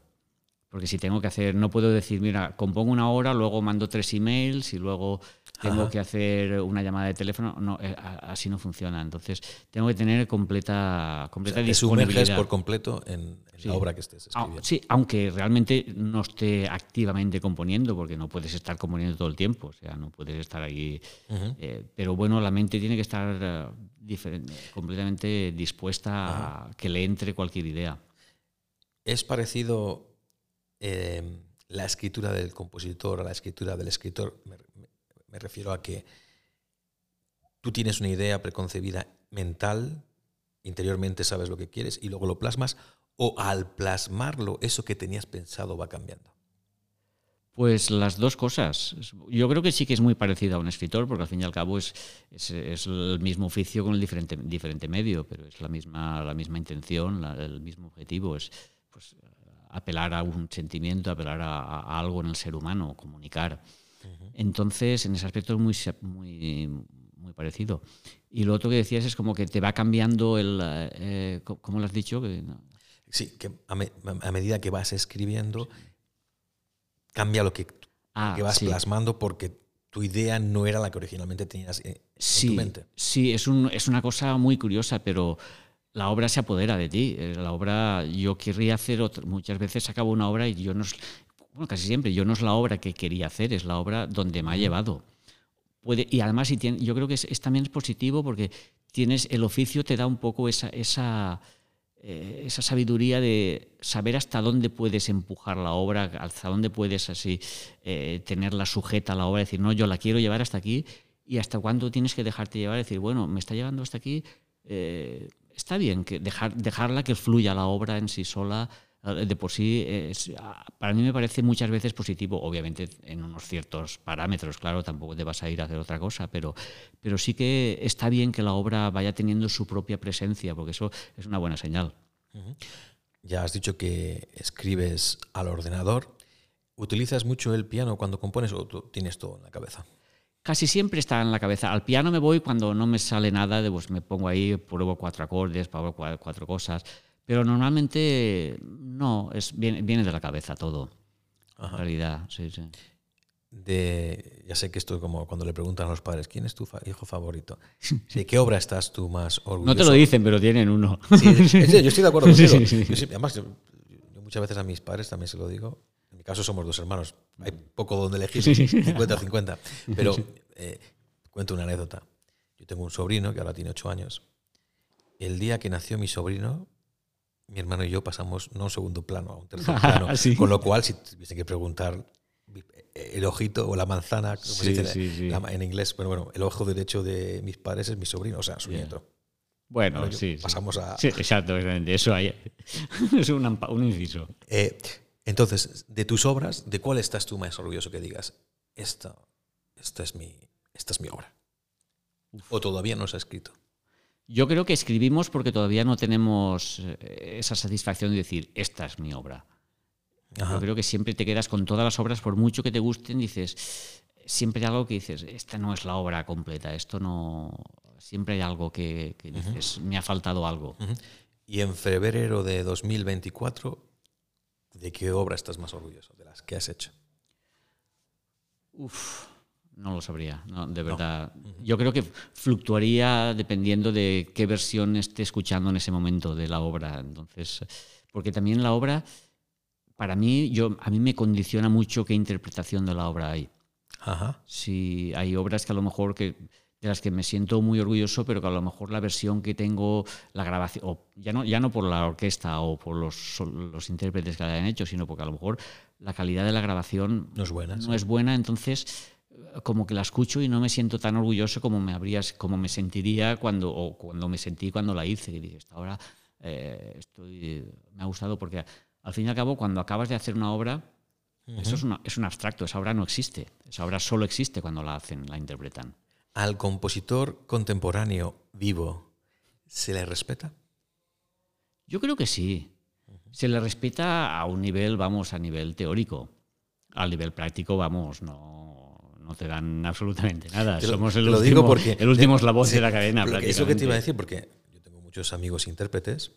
Porque si tengo que hacer, no puedo decir, mira, compongo una hora, luego mando tres emails y luego tengo Ajá. que hacer una llamada de teléfono. No, eh, así no funciona. Entonces, tengo que tener completa, O completa sea, te sumerges disponibilidad. por completo en, en Sí. la obra que estés escribiendo. sí, aunque realmente no esté activamente componiendo, porque no puedes estar componiendo todo el tiempo, o sea, no puedes estar ahí. Eh, pero bueno, la mente tiene que estar eh, completamente dispuesta a que le entre cualquier idea. ¿Es parecido eh, la escritura del compositor la escritura del escritor? Me, refiero a que tú tienes una idea preconcebida mental, interiormente sabes lo que quieres y luego lo plasmas, o al plasmarlo, eso que tenías pensado va cambiando. Pues las dos cosas. Yo creo que sí que es muy parecido a un escritor, porque al fin y al cabo es, es, el mismo oficio con el diferente, diferente medio, pero es la misma, la misma intención, el mismo objetivo. Es pues, apelar a un sentimiento, apelar a, a algo en el ser humano, comunicar. Entonces, en ese aspecto es muy, muy, muy parecido. Y lo otro que decías es como que te va cambiando el... eh, ¿Cómo lo has dicho? Sí, que a, me- a medida que vas escribiendo, cambia lo que, Ah, que vas sí. plasmando porque tu idea no era la que originalmente tenías en, en Sí, tu mente. sí es, un- es una cosa muy curiosa, pero la obra se apodera de ti. Eh, La obra, yo querría hacer, otra- muchas veces acabo una obra y yo no es, bueno, casi siempre, yo no es la obra que quería hacer, es la obra donde me ha llevado. Puede, y además, si tiene- yo creo que es, es también es positivo porque tienes, el oficio te da un poco esa, esa, eh, esa sabiduría de saber hasta dónde puedes empujar la obra, hasta dónde puedes así eh, tenerla sujeta a la obra, decir, no, yo la quiero llevar hasta aquí y hasta cuándo tienes que dejarte llevar, decir, bueno, me está llevando hasta aquí, eh, está bien que dejar, dejarla que fluya la obra en sí sola. eh, De por sí, es- ah, para mí me parece muchas veces positivo, obviamente en unos ciertos parámetros, claro, tampoco te vas a ir a hacer otra cosa, pero, pero sí que está bien que la obra vaya teniendo su propia presencia, porque eso es una buena señal. Ya has dicho que escribes al ordenador. ¿Utilizas mucho el piano cuando compones o tienes todo en la cabeza? Casi siempre está en la cabeza. Al piano me voy cuando no me sale nada, de, pues me pongo ahí, pruebo cuatro acordes, pruebo cua- cuatro cosas, pero normalmente no, es, viene, viene de la cabeza todo, en realidad. Sí, sí. de, ya sé que esto es como cuando le preguntan a los padres, ¿quién es tu hijo favorito? ¿De qué obra estás tú más orgulloso? No te lo dicen, pero tienen uno. Sí, yo estoy de acuerdo *laughs* contigo. además, yo, muchas veces a mis padres también se lo digo. En mi caso somos dos hermanos. Hay poco donde elegir, 50-50. *laughs* Pero eh, cuento una anécdota. Yo tengo un sobrino que ahora tiene 8 años. El día que nació mi sobrino, mi hermano y yo pasamos no a un segundo plano, a un tercer *laughs* plano. Con lo cual, si tuviese que preguntar el ojito o la manzana, como se dice en inglés, pero bueno, el ojo derecho de mis padres es mi sobrino, o sea, su nieto. Bueno, sí. Pasamos a. Sí, exacto, eso hay, *laughs* es un, un inciso. Eh, entonces, de tus obras, ¿de cuál estás tú más orgulloso que digas, esta, esta, es, mi, esta es mi obra? ¿O todavía no se ha escrito? Yo creo que escribimos porque todavía no tenemos eh, esa satisfacción de decir, esta es mi obra. Yo creo que siempre te quedas con todas las obras, por mucho que te gusten, dices, siempre hay algo que dices, esta no es la obra completa, esto no... Siempre hay algo que, dices, me ha faltado algo. Y en febrero de 2024, ¿de qué obra estás más orgulloso? De las que has hecho. Uf, no lo sabría, de verdad. Yo creo que fluctuaría dependiendo de qué versión esté escuchando en ese momento de la obra. Entonces, porque también la obra para mí, yo, a mí me condiciona mucho qué interpretación de la obra hay. Ajá. Si hay obras que a lo mejor que, de las que me siento muy orgulloso, pero que a lo mejor la versión que tengo, la grabación, o ya no, ya no por la orquesta o por los, los intérpretes que la hayan hecho, sino porque a lo mejor la calidad de la grabación no es buena. No es buena, entonces como que la escucho y no me siento tan orgulloso como me habrías, como me sentiría cuando, o cuando me sentí cuando la hice. Y dije, esta obra eh, estoy, me ha gustado porque al fin y al cabo, cuando acabas de hacer una obra, eso es, es, un abstracto, esa obra no existe. Esa obra solo existe cuando la hacen, la interpretan. ¿Al compositor contemporáneo vivo se le respeta? Yo creo que sí. Se le respeta a un nivel, vamos, a nivel teórico. Al nivel práctico, vamos, no, no te dan absolutamente nada. Somos el, último, digo porque, el último eslabón de la cadena. Eso que te iba a decir, porque yo tengo muchos amigos intérpretes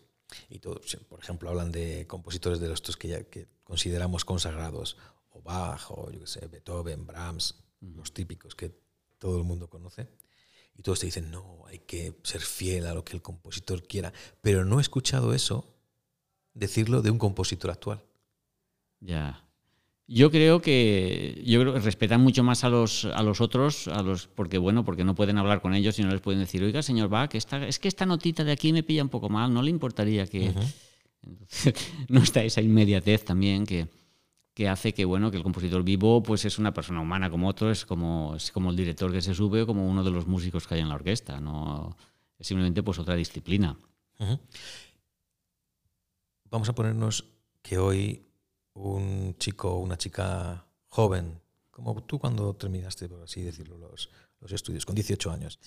y todos, por ejemplo, hablan de compositores de los que, ya, que consideramos consagrados, o Bach, o yo qué sé, Beethoven, Brahms, los típicos que todo el mundo conoce. Y todos te dicen, no, hay que ser fiel a lo que el compositor quiera. Pero no he escuchado eso decirlo de un compositor actual. Ya. Yo creo que yo creo que respetan mucho más a los a los otros, a los porque bueno, porque no pueden hablar con ellos y no les pueden decir, oiga, señor Bach, esta, es que esta notita de aquí me pilla un poco mal, no le importaría que *laughs* no está esa inmediatez también que, que hace que bueno que el compositor vivo pues es una persona humana como otro, es como es como el director que se sube o como uno de los músicos que hay en la orquesta, no es simplemente pues otra disciplina. Vamos a ponernos que hoy un chico o una chica joven, como tú cuando terminaste, por así decirlo, los, los estudios, con 18 años,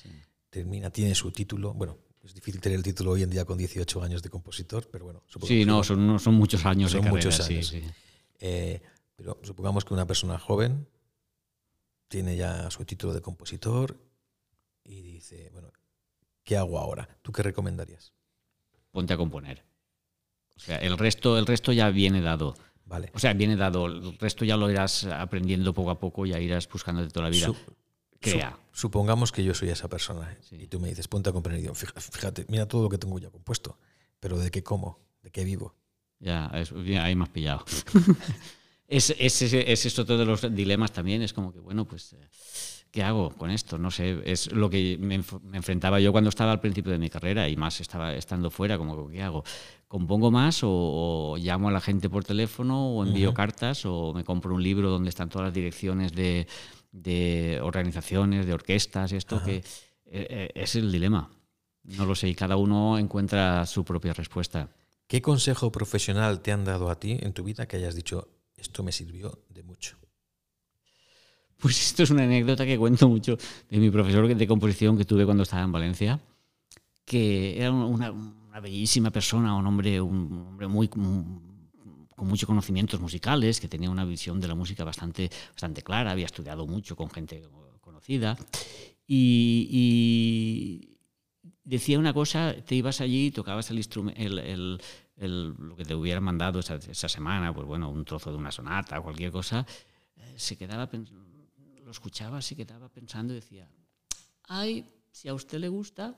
termina, tiene su título, bueno, es difícil tener el título hoy en día con 18 años de compositor, pero bueno. Sí, no, son, son muchos años son muchos años. Eh, pero supongamos que una persona joven tiene ya su título de compositor y dice, bueno, ¿qué hago ahora? ¿Tú qué recomendarías? Ponte a componer. O sea, el resto, el resto ya viene dado. O sea, viene dado. El resto ya lo irás aprendiendo poco a poco, ya irás buscando de toda la vida. Crea. supongamos que yo soy esa persona ¿eh? y tú me dices, ponte a comprender. Fíjate, mira todo lo que tengo ya compuesto, pero ¿de qué como? ¿De qué vivo? Ya, es, ahí me has pillado. *laughs* es, es, es, esto de los dilemas también, es como que, bueno, pues, eh, ¿qué hago con esto? No sé, es lo que me, enfrentaba yo cuando estaba al principio de mi carrera y más estaba estando fuera, como, ¿qué hago? compongo más o, llamo a la gente por teléfono o envío cartas o me compro un libro donde están todas las direcciones de, organizaciones, de orquestas, esto que eh, eh, es el dilema. No lo sé y cada uno encuentra su propia respuesta. ¿Qué consejo profesional te han dado a ti en tu vida que hayas dicho, esto me sirvió de mucho? Pues esto es una anécdota que cuento mucho de mi profesor de composición que tuve cuando estaba en Valencia, que era una, bellísima persona, un hombre, un hombre muy con muchos conocimientos musicales, que tenía una visión de la música bastante, bastante clara, había estudiado mucho con gente conocida y, decía una cosa, te ibas allí, tocabas el instrumento, el, lo que te hubieran mandado esa, esa, semana, pues bueno, un trozo de una sonata, cualquier cosa, eh, se quedaba lo escuchaba así, quedaba pensando y decía, ay, si a usted le gusta.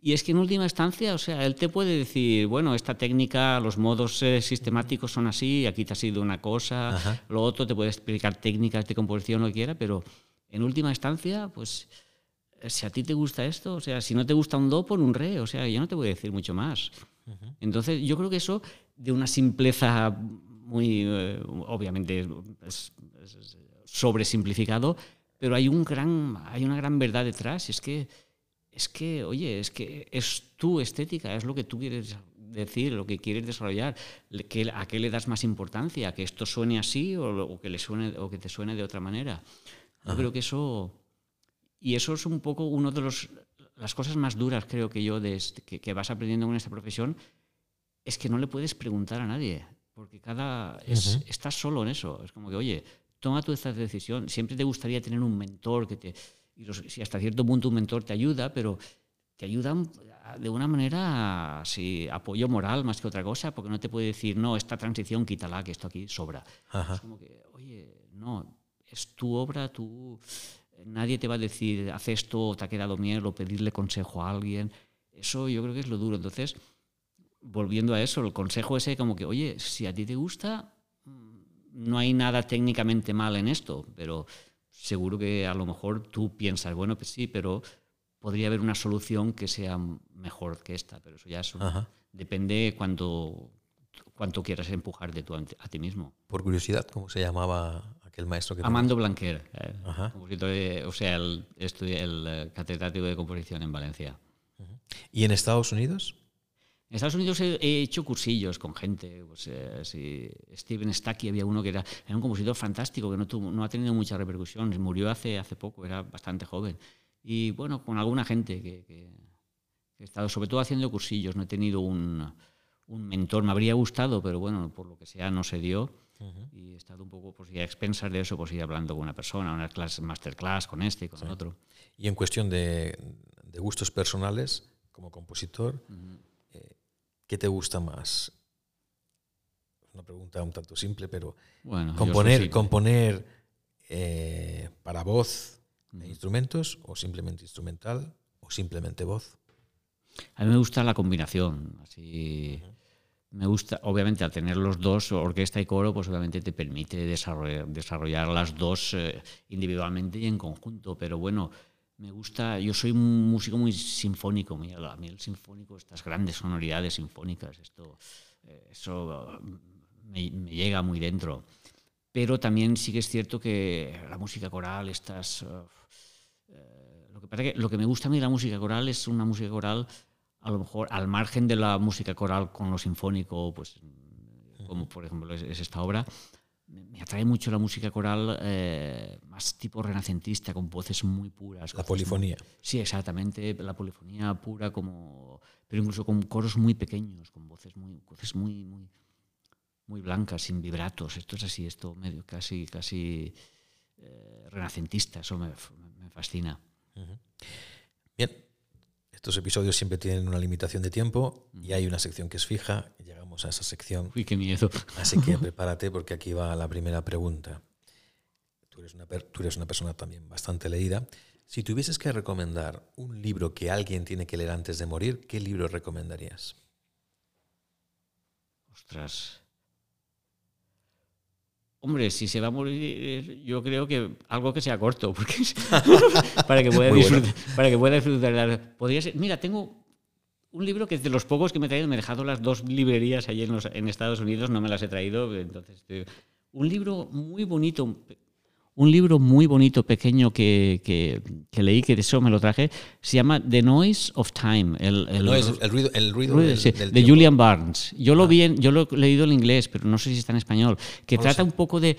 Y es que en última instancia, o sea, él te puede decir, bueno, esta técnica, los modos eh, sistemáticos son así, aquí te ha sido una cosa, lo otro, te puede explicar técnicas de composición, lo que quiera, pero en última instancia, pues si a ti te gusta esto, o sea, si no te gusta un do, pon un re, o sea, yo no te voy a decir mucho más. Entonces, yo creo que eso, de una simpleza muy, eh, obviamente, es, sobresimplificado, pero hay, un gran, hay una gran verdad detrás. Es que, es que, oye, es que es tu estética, es lo que tú quieres decir, lo que quieres desarrollar, a qué le das más importancia, que esto suene así o, que, le suene, o que te suene de otra manera. Yo creo que eso... Y eso es un poco una de los, las cosas más duras, creo que yo, de, este, que, que, vas aprendiendo en esta profesión, es que no le puedes preguntar a nadie, porque cada estás solo en eso. Es como que, oye, toma tú esta decisión. Siempre te gustaría tener un mentor que te... Y si hasta cierto punto un mentor te ayuda, pero te ayuda de una manera, sí, apoyo moral más que otra cosa, porque no te puede decir, no, esta transición quítala, que esto aquí sobra. Es como que, oye, no, es tu obra, tú, nadie te va a decir, haz esto, te ha quedado miedo, o pedirle consejo a alguien. Eso yo creo que es lo duro. Entonces, volviendo a eso, el consejo ese como que, oye, si a ti te gusta, mm, no hay nada técnicamente mal en esto, pero seguro que a lo mejor tú piensas, bueno, pues sí, pero podría haber una solución que sea mejor que esta, pero eso ya es depende cuánto, cuánto quieras empujar de tú a, ti mismo. Por curiosidad, ¿cómo se llamaba aquel maestro que Amando Blanquer, eh, o sea, el, el eh, catedrático de composición en Valencia. ¿Y en Estados Unidos? En Estados Unidos he, hecho cursillos con gente. Pues, eh, Steven Stacky había uno que era, un compositor fantástico que no, tuvo, no ha tenido mucha repercusión. Murió hace, hace poco, era bastante joven. Y bueno, con alguna gente que, he estado, sobre todo haciendo cursillos. No he tenido un, un, mentor. Me habría gustado, pero bueno, por lo que sea, no se dio. Y he estado un poco, pues a expensas de eso, pues ir hablando con una persona, una clase, masterclass con este y con otro. Y en cuestión de, de, gustos personales, como compositor, ¿qué te gusta más? Una pregunta un tanto simple, pero componer, componer eh, para voz e instrumentos o simplemente instrumental o simplemente voz. A mí me gusta la combinación, así. Me gusta, obviamente, al tener los dos, orquesta y coro, pues obviamente te permite desarrollar, desarrollar las dos eh, individualmente y en conjunto. Pero bueno, me gusta, yo soy un músico muy sinfónico, a mí el sinfónico, estas grandes sonoridades sinfónicas, esto, eh, eso me, llega muy dentro. Pero también sí que es cierto que la música coral, estas... Eh, lo, que pasa que, lo que me gusta a mí de la música coral es una música coral, a lo mejor al margen de la música coral con lo sinfónico, pues como por ejemplo es esta obra, me atrae mucho la música coral eh, más tipo renacentista, con voces muy puras. La polifonía. sí, exactamente, la polifonía pura, como, pero incluso con coros muy pequeños, con voces muy, voces muy, muy, muy blancas, sin vibratos. Esto es así, esto medio casi, casi eh, renacentista, eso me, me fascina. Bien, estos episodios siempre tienen una limitación de tiempo y hay una sección que es fija. Llegamos a esa sección. Uy, qué miedo. Así que *laughs* prepárate porque aquí va la primera pregunta. Tú eres, una, tú eres una persona también bastante leída. Si tuvieses que recomendar un libro que alguien tiene que leer antes de morir, ¿qué libro recomendarías? Ostras. Hombre, si se va a morir, yo creo que algo que sea corto, porque *laughs* para que pueda disfrutar, para que pueda disfrutar. Podría ser, mira, tengo un libro que es de los pocos que me he traído, me he dejado las dos librerías allí en, en Estados Unidos, no me las he traído, entonces un libro muy bonito, un libro muy bonito, pequeño que, que, leí, que de eso me lo traje, se llama The Noise of Time. El, el, el ruido, el ruido, de Julian Barnes. Yo lo, ah. vi yo lo he leído en inglés, pero no sé si está en español, que trata un poco de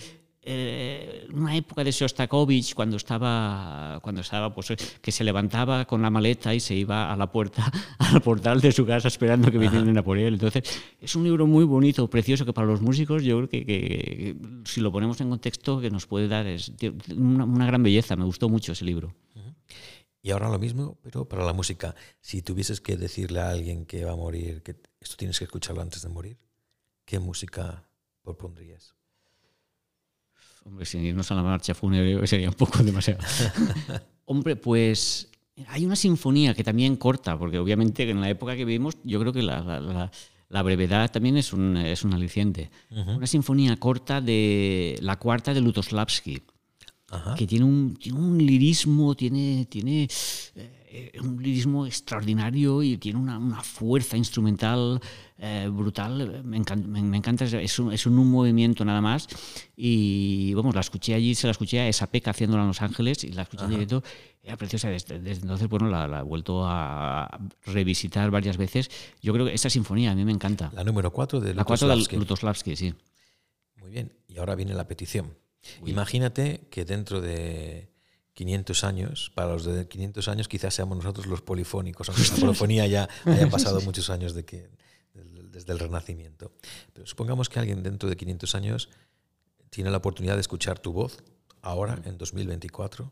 eh, una época de Shostakovich cuando estaba, cuando estaba pues, que se levantaba con la maleta y se iba a la puerta, *laughs* al portal de su casa esperando que vinieran a por él. Entonces, es un libro muy bonito, precioso, que para los músicos yo creo que, si lo ponemos en contexto que nos puede dar es una, una gran belleza. Me gustó mucho ese libro. Y ahora lo mismo, pero para la música. Si tuvieses que decirle a alguien que va a morir, que esto tienes que escucharlo antes de morir, ¿qué música propondrías? Hombre, sin irnos a la marcha fúnebre sería un poco demasiado. *laughs* Hombre, pues hay una sinfonía que también corta, porque obviamente en la época que vivimos yo creo que la, brevedad también es un, es un aliciente. Una sinfonía corta de la cuarta de Lutoslavski, que tiene un, tiene un lirismo, tiene, tiene eh, un lirismo extraordinario y tiene una, una fuerza instrumental eh, brutal. Me encanta, me, encanta es, un, es, un, movimiento nada más. Y vamos, la escuché allí, se la escuché a esa peca haciéndola en Los Ángeles y la escuché en directo. Era preciosa. Desde, entonces, bueno, la, la, he vuelto a revisitar varias veces. Yo creo que esa sinfonía a mí me encanta. La número 4 de La 4 de Lutoslavski, sí. Muy bien. Y ahora viene la petición. Imagínate que dentro de 500 años, para los de 500 años quizás seamos nosotros los polifónicos, aunque la polifonía ya haya pasado *laughs* muchos años de que, desde el Renacimiento. Pero supongamos que alguien dentro de 500 años tiene la oportunidad de escuchar tu voz, ahora, en 2024.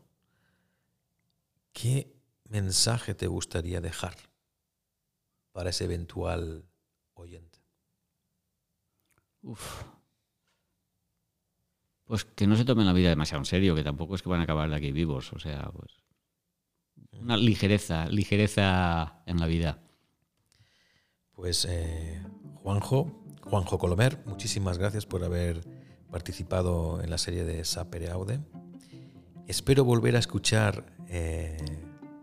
¿Qué mensaje te gustaría dejar para ese eventual oyente? Uf. Pues que no se tomen la vida demasiado en serio, que tampoco es que van a acabar de aquí vivos. O sea, pues. Una ligereza, ligereza en la vida. Pues eh, Juanjo, Juanjo Colomer, muchísimas gracias por haber participado en la serie de Sapere Aude. Espero volver a escuchar eh,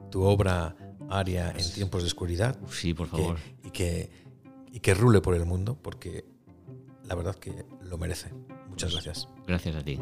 tu obra Aria en tiempos de oscuridad. Sí, por favor. y, que, y que rule por el mundo, porque la verdad que lo merece. Muchas gracias. Gracias a ti.